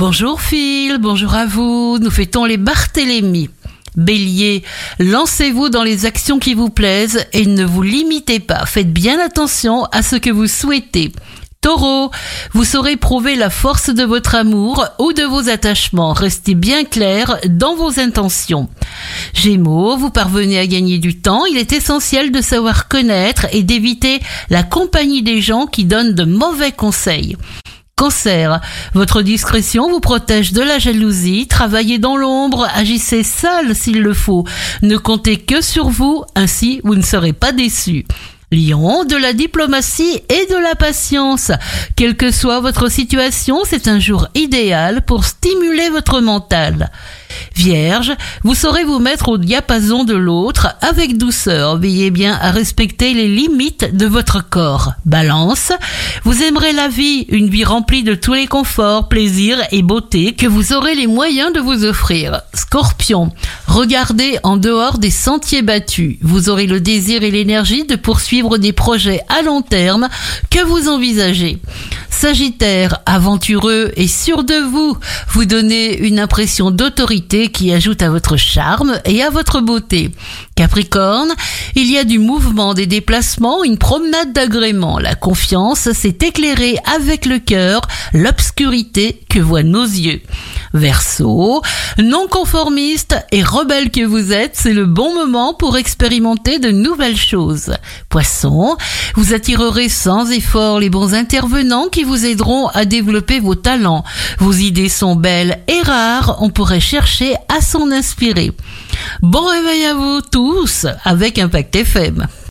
Bonjour Phil, bonjour à vous. Nous fêtons les Barthélemy. Bélier, lancez-vous dans les actions qui vous plaisent et ne vous limitez pas. Faites bien attention à ce que vous souhaitez. Taureau, vous saurez prouver la force de votre amour ou de vos attachements. Restez bien clair dans vos intentions. Gémeaux, vous parvenez à gagner du temps. Il est essentiel de savoir connaître et d'éviter la compagnie des gens qui donnent de mauvais conseils. Cancer, votre discrétion vous protège de la jalousie, travaillez dans l'ombre, agissez seul s'il le faut, ne comptez que sur vous, ainsi vous ne serez pas déçu. Lion, de la diplomatie et de la patience. Quelle que soit votre situation, c'est un jour idéal pour stimuler votre mental. Vierge, vous saurez vous mettre au diapason de l'autre avec douceur. Veillez bien à respecter les limites de votre corps. Balance, vous aimerez la vie, une vie remplie de tous les conforts, plaisirs et beauté que vous aurez les moyens de vous offrir. Scorpion, regardez en dehors des sentiers battus. Vous aurez le désir et l'énergie de poursuivre des projets à long terme que vous envisagez. Sagittaire, aventureux et sûr de vous, vous donnez une impression d'autorité qui ajoute à votre charme et à votre beauté. Capricorne, il y a du mouvement, des déplacements, une promenade d'agrément. La confiance s'est éclairée avec le cœur, l'obscurité que voient nos yeux. Verseau, non conformiste et rebelle que vous êtes, c'est le bon moment pour expérimenter de nouvelles choses. Poisson, vous attirerez sans effort les bons intervenants qui vous aideront à développer vos talents. Vos idées sont belles et rares, on pourrait chercher à s'en inspirer. Bon réveil à vous tous avec Impact FM.